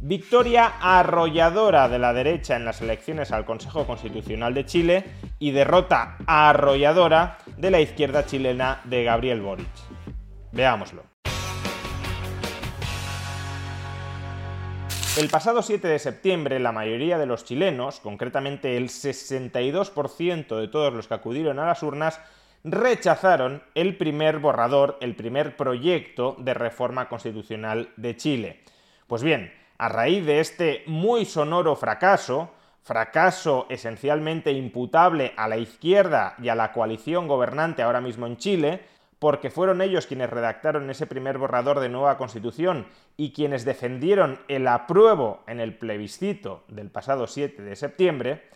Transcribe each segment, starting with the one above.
Victoria arrolladora de la derecha en las elecciones al Consejo Constitucional de Chile y derrota arrolladora de la izquierda chilena de Gabriel Boric. Veámoslo. El pasado 7 de septiembre, la mayoría de los chilenos, concretamente el 62% de todos los que acudieron a las urnas, rechazaron el primer borrador, el primer proyecto de reforma constitucional de Chile. Pues bien, a raíz de este muy sonoro fracaso, fracaso esencialmente imputable a la izquierda y a la coalición gobernante ahora mismo en Chile, porque fueron ellos quienes redactaron ese primer borrador de nueva constitución y quienes defendieron el apruebo en el plebiscito del pasado 7 de septiembre,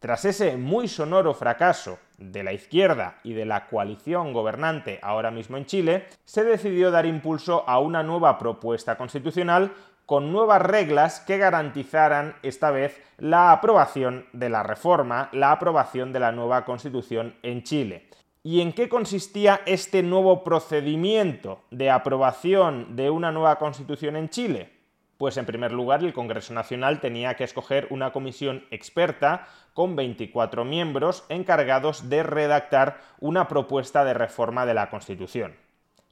tras ese muy sonoro fracaso de la izquierda y de la coalición gobernante ahora mismo en Chile, se decidió dar impulso a una nueva propuesta constitucional con nuevas reglas que garantizaran esta vez la aprobación de la reforma, la aprobación de la nueva constitución en Chile. ¿Y en qué consistía este nuevo procedimiento de aprobación de una nueva constitución en Chile? Pues en primer lugar el Congreso Nacional tenía que escoger una comisión experta con 24 miembros encargados de redactar una propuesta de reforma de la Constitución.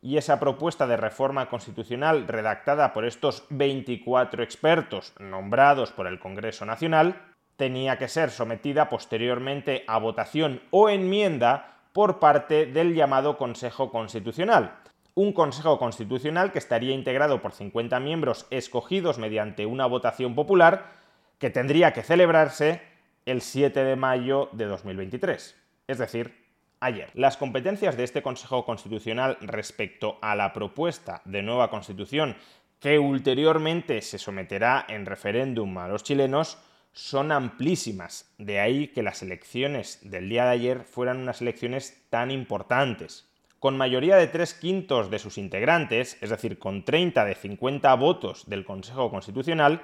Y esa propuesta de reforma constitucional redactada por estos 24 expertos nombrados por el Congreso Nacional tenía que ser sometida posteriormente a votación o enmienda por parte del llamado Consejo Constitucional. Un Consejo Constitucional que estaría integrado por 50 miembros escogidos mediante una votación popular que tendría que celebrarse el 7 de mayo de 2023, es decir, ayer. Las competencias de este Consejo Constitucional respecto a la propuesta de nueva Constitución que ulteriormente se someterá en referéndum a los chilenos son amplísimas. De ahí que las elecciones del día de ayer fueran unas elecciones tan importantes. Con mayoría de tres quintos de sus integrantes, es decir, con 30 de 50 votos del Consejo Constitucional,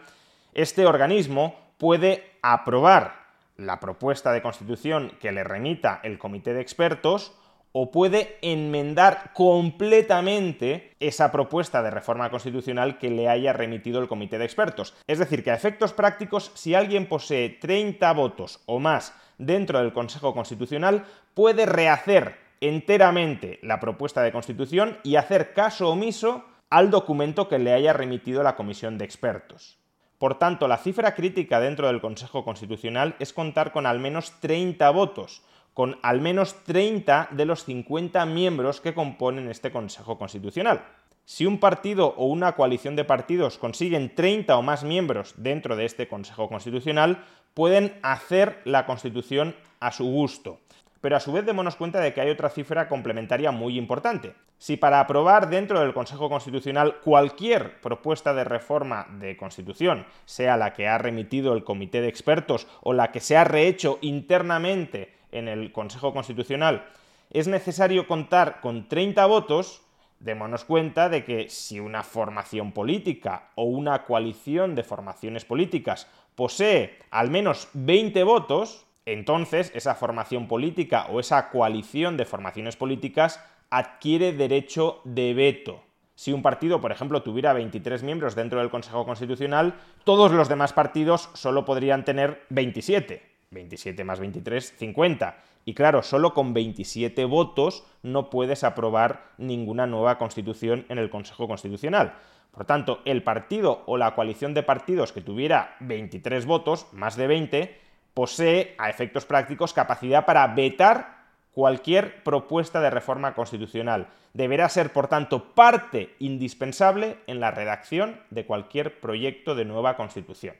este organismo puede aprobar la propuesta de constitución que le remita el comité de expertos o puede enmendar completamente esa propuesta de reforma constitucional que le haya remitido el comité de expertos. Es decir, que a efectos prácticos, si alguien posee 30 votos o más dentro del Consejo Constitucional, puede rehacer enteramente la propuesta de constitución y hacer caso omiso al documento que le haya remitido la comisión de expertos. Por tanto, la cifra crítica dentro del Consejo Constitucional es contar con al menos 30 votos, con al menos 30 de los 50 miembros que componen este Consejo Constitucional. Si un partido o una coalición de partidos consiguen 30 o más miembros dentro de este Consejo Constitucional, pueden hacer la Constitución a su gusto. Pero a su vez démonos cuenta de que hay otra cifra complementaria muy importante. Si para aprobar dentro del Consejo Constitucional cualquier propuesta de reforma de Constitución, sea la que ha remitido el Comité de Expertos o la que se ha rehecho internamente en el Consejo Constitucional, es necesario contar con 30 votos, démonos cuenta de que si una formación política o una coalición de formaciones políticas posee al menos 20 votos, entonces esa formación política o esa coalición de formaciones políticas adquiere derecho de veto. Si un partido, por ejemplo, tuviera 23 miembros dentro del Consejo Constitucional, todos los demás partidos solo podrían tener 27. 27 más 23, 50. Y claro, solo con 27 votos no puedes aprobar ninguna nueva constitución en el Consejo Constitucional. Por tanto, el partido o la coalición de partidos que tuviera 23 votos, más de 20, posee, a efectos prácticos, capacidad para vetar cualquier propuesta de reforma constitucional. Deberá ser, por tanto, parte indispensable en la redacción de cualquier proyecto de nueva constitución.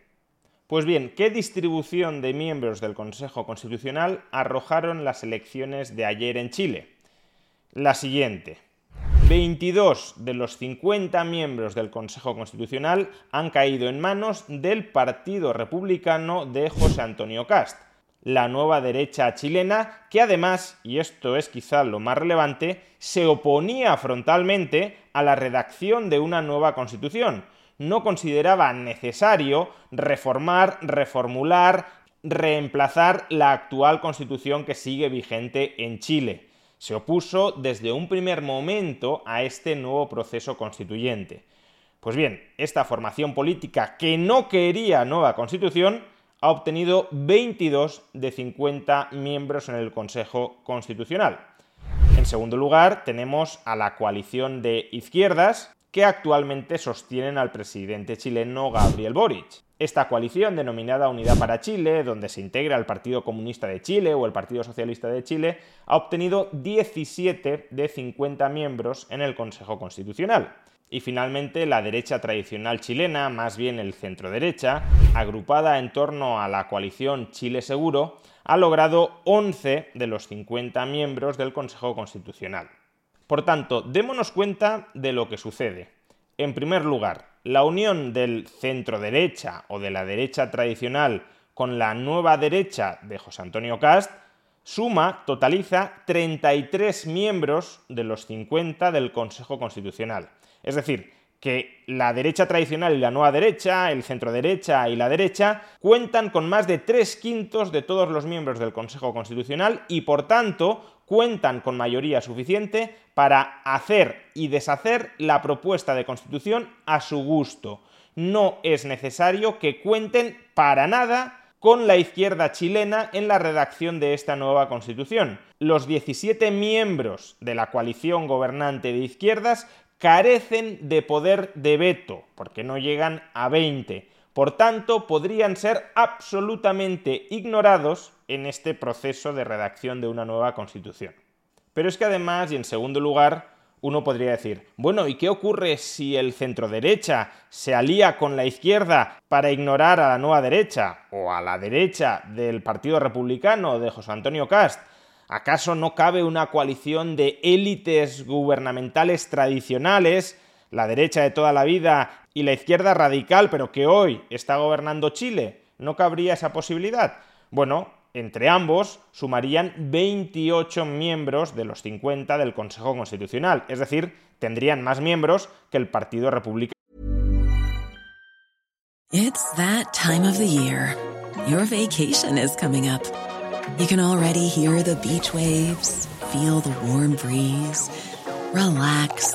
Pues bien, ¿qué distribución de miembros del Consejo Constitucional arrojaron las elecciones de ayer en Chile? La siguiente. 22 de los 50 miembros del Consejo Constitucional han caído en manos del Partido Republicano de José Antonio Cast, la nueva derecha chilena que además, y esto es quizá lo más relevante, se oponía frontalmente a la redacción de una nueva constitución. No consideraba necesario reformar, reformular, reemplazar la actual constitución que sigue vigente en Chile se opuso desde un primer momento a este nuevo proceso constituyente. Pues bien, esta formación política que no quería nueva constitución ha obtenido 22 de 50 miembros en el Consejo Constitucional. En segundo lugar, tenemos a la coalición de izquierdas que actualmente sostienen al presidente chileno Gabriel Boric. Esta coalición, denominada Unidad para Chile, donde se integra el Partido Comunista de Chile o el Partido Socialista de Chile, ha obtenido 17 de 50 miembros en el Consejo Constitucional. Y finalmente la derecha tradicional chilena, más bien el centro derecha, agrupada en torno a la coalición Chile Seguro, ha logrado 11 de los 50 miembros del Consejo Constitucional. Por tanto, démonos cuenta de lo que sucede. En primer lugar, la unión del centro derecha o de la derecha tradicional con la nueva derecha de José Antonio Cast suma, totaliza 33 miembros de los 50 del Consejo Constitucional. Es decir, que la derecha tradicional y la nueva derecha, el centro derecha y la derecha, cuentan con más de tres quintos de todos los miembros del Consejo Constitucional y, por tanto, cuentan con mayoría suficiente para hacer y deshacer la propuesta de constitución a su gusto. No es necesario que cuenten para nada con la izquierda chilena en la redacción de esta nueva constitución. Los 17 miembros de la coalición gobernante de izquierdas carecen de poder de veto, porque no llegan a 20. Por tanto, podrían ser absolutamente ignorados en este proceso de redacción de una nueva constitución. Pero es que además, y en segundo lugar, uno podría decir, bueno, ¿y qué ocurre si el centro derecha se alía con la izquierda para ignorar a la nueva derecha o a la derecha del Partido Republicano de José Antonio Cast? ¿Acaso no cabe una coalición de élites gubernamentales tradicionales, la derecha de toda la vida y la izquierda radical, pero que hoy está gobernando Chile? ¿No cabría esa posibilidad? Bueno, entre ambos sumarían 28 miembros de los 50 del Consejo Constitucional, es decir, tendrían más miembros que el Partido Republicano. Is coming up. You can already hear the beach waves, feel the warm breeze, relax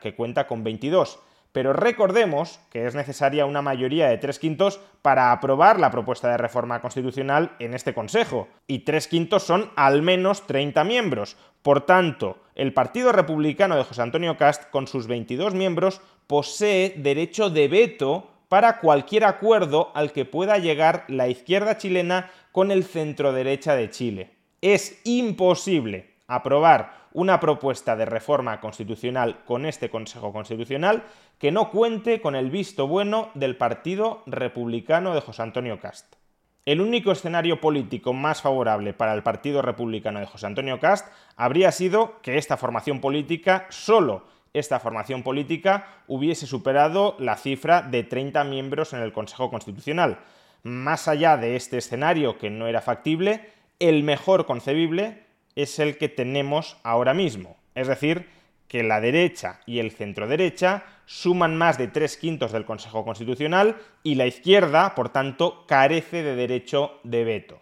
Que cuenta con 22. Pero recordemos que es necesaria una mayoría de tres quintos para aprobar la propuesta de reforma constitucional en este Consejo, y tres quintos son al menos 30 miembros. Por tanto, el Partido Republicano de José Antonio Cast, con sus 22 miembros, posee derecho de veto para cualquier acuerdo al que pueda llegar la izquierda chilena con el centro derecha de Chile. Es imposible aprobar una propuesta de reforma constitucional con este Consejo Constitucional que no cuente con el visto bueno del Partido Republicano de José Antonio Cast. el único escenario político más favorable para el Partido Republicano de José Antonio Cast habría sido que esta formación política, solo esta formación política, hubiese superado la cifra de 30 miembros en el Consejo Constitucional. Más allá de este escenario que no era factible, el mejor concebible es el que tenemos ahora mismo. Es decir, que la derecha y el centro derecha suman más de tres quintos del Consejo Constitucional y la izquierda, por tanto, carece de derecho de veto.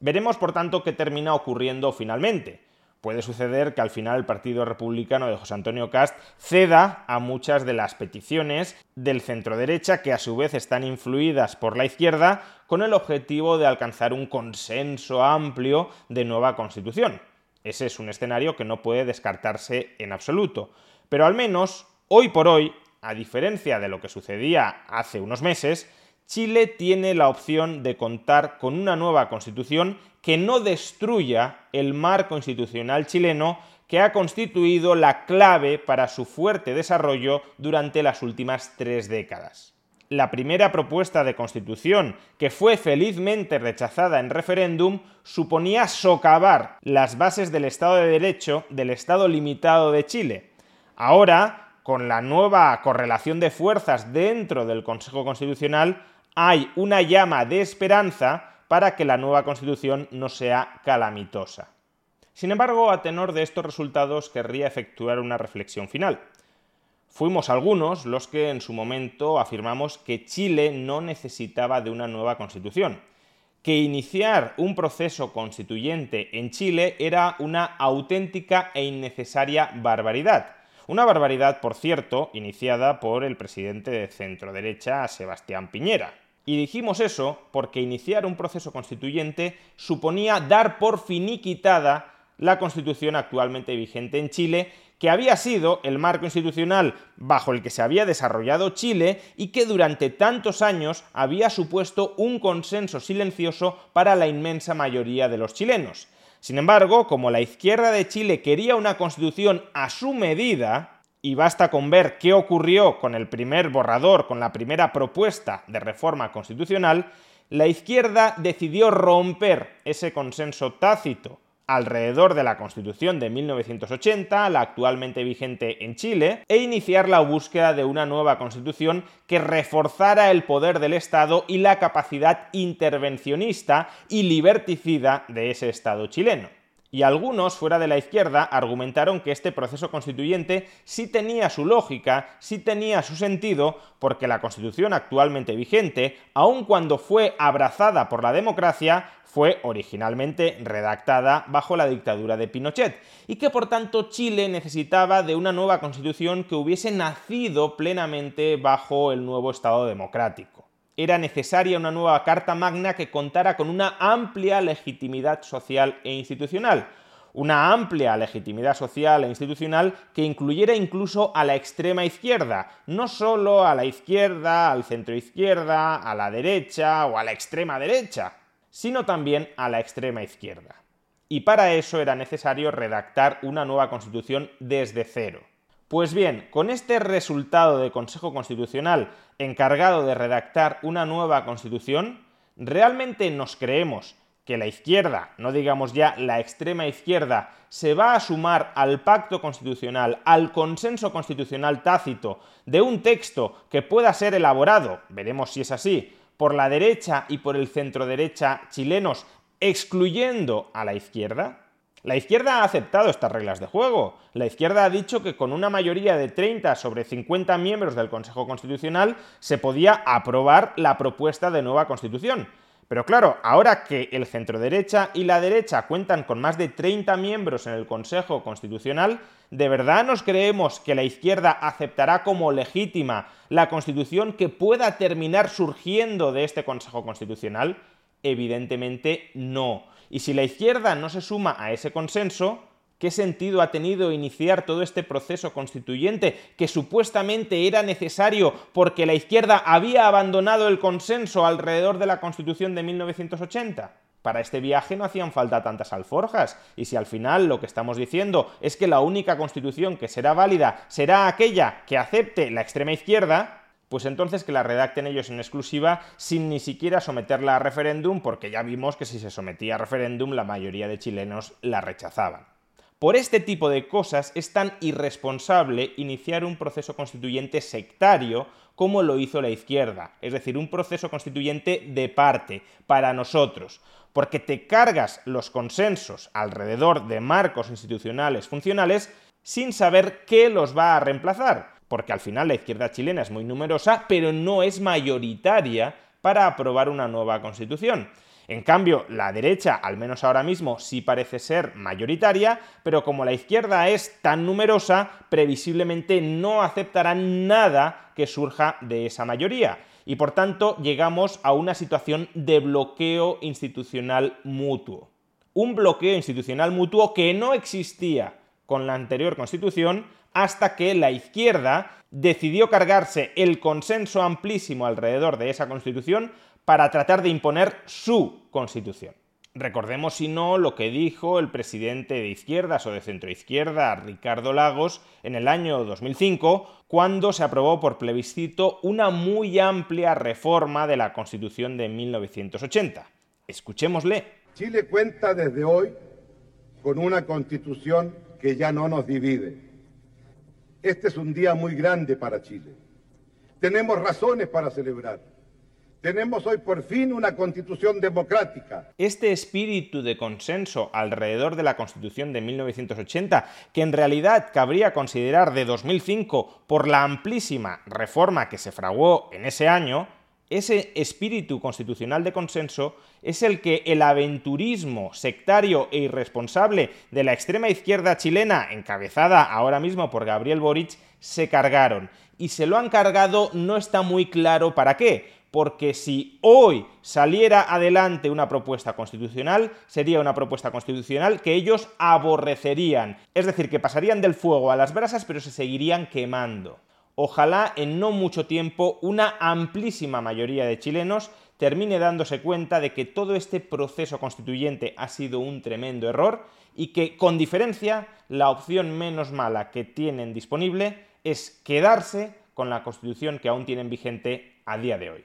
Veremos, por tanto, qué termina ocurriendo finalmente. Puede suceder que al final el Partido Republicano de José Antonio Cast ceda a muchas de las peticiones del centro derecha que a su vez están influidas por la izquierda con el objetivo de alcanzar un consenso amplio de nueva constitución. Ese es un escenario que no puede descartarse en absoluto. Pero al menos, hoy por hoy, a diferencia de lo que sucedía hace unos meses, Chile tiene la opción de contar con una nueva constitución que no destruya el marco institucional chileno que ha constituido la clave para su fuerte desarrollo durante las últimas tres décadas la primera propuesta de constitución, que fue felizmente rechazada en referéndum, suponía socavar las bases del Estado de Derecho del Estado limitado de Chile. Ahora, con la nueva correlación de fuerzas dentro del Consejo Constitucional, hay una llama de esperanza para que la nueva Constitución no sea calamitosa. Sin embargo, a tenor de estos resultados, querría efectuar una reflexión final. Fuimos algunos los que en su momento afirmamos que Chile no necesitaba de una nueva constitución, que iniciar un proceso constituyente en Chile era una auténtica e innecesaria barbaridad. Una barbaridad, por cierto, iniciada por el presidente de centro derecha, Sebastián Piñera. Y dijimos eso porque iniciar un proceso constituyente suponía dar por finiquitada la constitución actualmente vigente en Chile que había sido el marco institucional bajo el que se había desarrollado Chile y que durante tantos años había supuesto un consenso silencioso para la inmensa mayoría de los chilenos. Sin embargo, como la izquierda de Chile quería una constitución a su medida, y basta con ver qué ocurrió con el primer borrador, con la primera propuesta de reforma constitucional, la izquierda decidió romper ese consenso tácito alrededor de la Constitución de 1980, la actualmente vigente en Chile, e iniciar la búsqueda de una nueva Constitución que reforzara el poder del Estado y la capacidad intervencionista y liberticida de ese Estado chileno. Y algunos fuera de la izquierda argumentaron que este proceso constituyente sí tenía su lógica, sí tenía su sentido, porque la constitución actualmente vigente, aun cuando fue abrazada por la democracia, fue originalmente redactada bajo la dictadura de Pinochet, y que por tanto Chile necesitaba de una nueva constitución que hubiese nacido plenamente bajo el nuevo Estado democrático era necesaria una nueva Carta Magna que contara con una amplia legitimidad social e institucional. Una amplia legitimidad social e institucional que incluyera incluso a la extrema izquierda, no solo a la izquierda, al centro izquierda, a la derecha o a la extrema derecha, sino también a la extrema izquierda. Y para eso era necesario redactar una nueva constitución desde cero. Pues bien, con este resultado de Consejo Constitucional encargado de redactar una nueva Constitución, ¿realmente nos creemos que la izquierda, no digamos ya la extrema izquierda, se va a sumar al pacto constitucional, al consenso constitucional tácito de un texto que pueda ser elaborado, veremos si es así, por la derecha y por el centro derecha chilenos, excluyendo a la izquierda? La izquierda ha aceptado estas reglas de juego. La izquierda ha dicho que con una mayoría de 30 sobre 50 miembros del Consejo Constitucional se podía aprobar la propuesta de nueva Constitución. Pero claro, ahora que el centro-derecha y la derecha cuentan con más de 30 miembros en el Consejo Constitucional, ¿de verdad nos creemos que la izquierda aceptará como legítima la Constitución que pueda terminar surgiendo de este Consejo Constitucional? Evidentemente no. Y si la izquierda no se suma a ese consenso, ¿qué sentido ha tenido iniciar todo este proceso constituyente que supuestamente era necesario porque la izquierda había abandonado el consenso alrededor de la Constitución de 1980? Para este viaje no hacían falta tantas alforjas, y si al final lo que estamos diciendo es que la única constitución que será válida será aquella que acepte la extrema izquierda, pues entonces que la redacten ellos en exclusiva sin ni siquiera someterla a referéndum, porque ya vimos que si se sometía a referéndum la mayoría de chilenos la rechazaban. Por este tipo de cosas es tan irresponsable iniciar un proceso constituyente sectario como lo hizo la izquierda, es decir, un proceso constituyente de parte, para nosotros, porque te cargas los consensos alrededor de marcos institucionales funcionales sin saber qué los va a reemplazar porque al final la izquierda chilena es muy numerosa, pero no es mayoritaria para aprobar una nueva constitución. En cambio, la derecha, al menos ahora mismo, sí parece ser mayoritaria, pero como la izquierda es tan numerosa, previsiblemente no aceptarán nada que surja de esa mayoría. Y por tanto, llegamos a una situación de bloqueo institucional mutuo. Un bloqueo institucional mutuo que no existía con la anterior constitución, hasta que la izquierda decidió cargarse el consenso amplísimo alrededor de esa constitución para tratar de imponer su constitución. Recordemos, si no, lo que dijo el presidente de izquierdas o de centroizquierda, Ricardo Lagos, en el año 2005, cuando se aprobó por plebiscito una muy amplia reforma de la Constitución de 1980. Escuchémosle. Chile cuenta desde hoy con una constitución que ya no nos divide este es un día muy grande para Chile. Tenemos razones para celebrar. Tenemos hoy por fin una constitución democrática. Este espíritu de consenso alrededor de la constitución de 1980, que en realidad cabría considerar de 2005 por la amplísima reforma que se fraguó en ese año, ese espíritu constitucional de consenso es el que el aventurismo sectario e irresponsable de la extrema izquierda chilena, encabezada ahora mismo por Gabriel Boric, se cargaron. Y se lo han cargado no está muy claro para qué, porque si hoy saliera adelante una propuesta constitucional, sería una propuesta constitucional que ellos aborrecerían. Es decir, que pasarían del fuego a las brasas, pero se seguirían quemando ojalá en no mucho tiempo una amplísima mayoría de chilenos termine dándose cuenta de que todo este proceso constituyente ha sido un tremendo error y que, con diferencia, la opción menos mala que tienen disponible es quedarse con la constitución que aún tienen vigente a día de hoy.